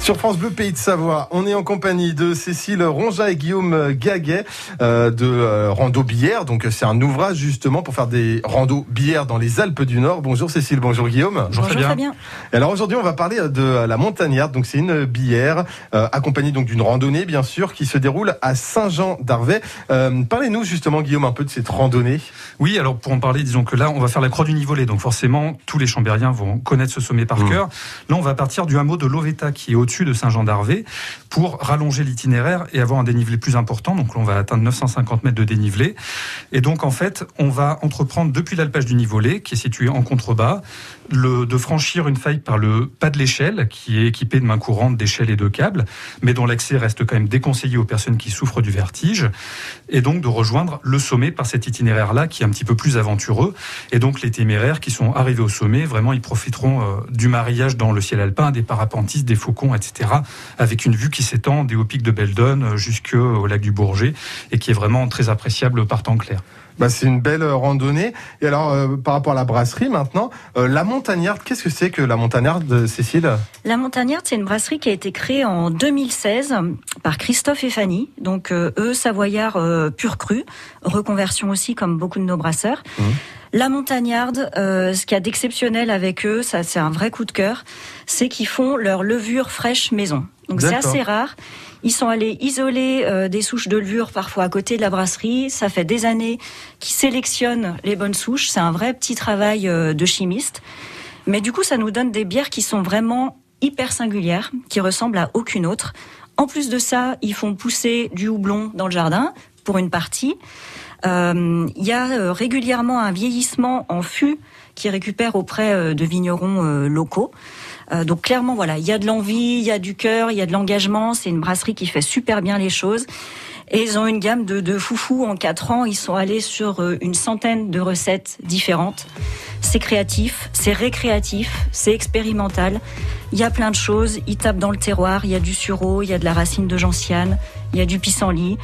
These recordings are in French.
Sur France Bleu Pays de Savoie, on est en compagnie de Cécile Ronja et Guillaume Gaguet euh, de euh, Rando Bière. Donc c'est un ouvrage justement pour faire des randos bières dans les Alpes du Nord. Bonjour Cécile, bonjour Guillaume. Bonjour, Fabien. Et alors aujourd'hui on va parler de la montagnarde. Donc c'est une bière euh, accompagnée donc d'une randonnée bien sûr qui se déroule à Saint-Jean d'Arvey. Euh, Parlez-nous justement Guillaume un peu de cette randonnée. Oui, alors pour en parler, disons que là on va faire la croix du Nivolet. Donc forcément tous les chambériens vont connaître ce sommet par Mmh. cœur. Là on va partir du hameau de Loveta qui est de Saint-Jean d'Arvey pour rallonger l'itinéraire et avoir un dénivelé plus important. Donc on va atteindre 950 mètres de dénivelé. Et donc en fait on va entreprendre depuis l'alpage du Nivolet qui est situé en contrebas de franchir une faille par le pas de l'échelle qui est équipé de mains courantes, d'échelles et de câbles, mais dont l'accès reste quand même déconseillé aux personnes qui souffrent du vertige, et donc de rejoindre le sommet par cet itinéraire-là qui est un petit peu plus aventureux. Et donc les téméraires qui sont arrivés au sommet, vraiment ils profiteront euh, du mariage dans le ciel alpin, des parapentistes, des faucons, etc., avec une vue qui s'étend des hauts pics de Beldon jusqu'au lac du Bourget, et qui est vraiment très appréciable par temps clair. Bah, c'est une belle euh, randonnée. Et alors, euh, par rapport à la brasserie maintenant, euh, la montagnarde, qu'est-ce que c'est que la montagnarde, euh, Cécile? La Montagnarde, c'est une brasserie qui a été créée en 2016 par Christophe et Fanny. Donc, euh, eux, savoyards euh, pur cru, reconversion aussi comme beaucoup de nos brasseurs. Mhm. La Montagnarde, euh, ce qu'il y a d'exceptionnel avec eux, ça c'est un vrai coup de cœur, c'est qu'ils font leur levure fraîche maison. Donc c'est assez rare. Ils sont allés isoler euh, des souches de levure parfois à côté de la brasserie. Ça fait des années qu'ils sélectionnent les bonnes souches. C'est un vrai petit travail euh, de chimiste. Mais du coup, ça nous donne des bières qui sont vraiment hyper singulières, qui ressemblent à aucune autre. En plus de ça, ils font pousser du houblon dans le jardin pour une partie. Euh, Il y a euh, régulièrement un vieillissement en fût qui récupère auprès euh, de vignerons euh, locaux. Euh, donc clairement, voilà, il y a de l'envie, il y a du cœur, il y a de l'engagement. C'est une brasserie qui fait super bien les choses. Et ils ont une gamme de, de foufou en quatre ans. Ils sont allés sur euh, une centaine de recettes différentes. C'est créatif, c'est récréatif, c'est expérimental. Il y a plein de choses. Ils tapent dans le terroir. Il y a du sureau, il y a de la racine de gentiane, il y a du pissenlit.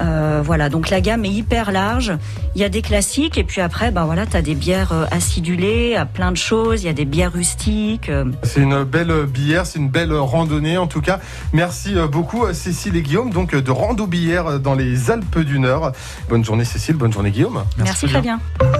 Euh, voilà, donc la gamme est hyper large. Il y a des classiques et puis après, ben voilà, t'as des bières euh, acidulées, à plein de choses. Il y a des bières rustiques. euh, C'est une belle bière, c'est une belle randonnée en tout cas. Merci beaucoup Cécile et Guillaume, donc de Rando Bière dans les Alpes du Nord. Bonne journée Cécile, bonne journée Guillaume. Merci, Fabien. Fabien.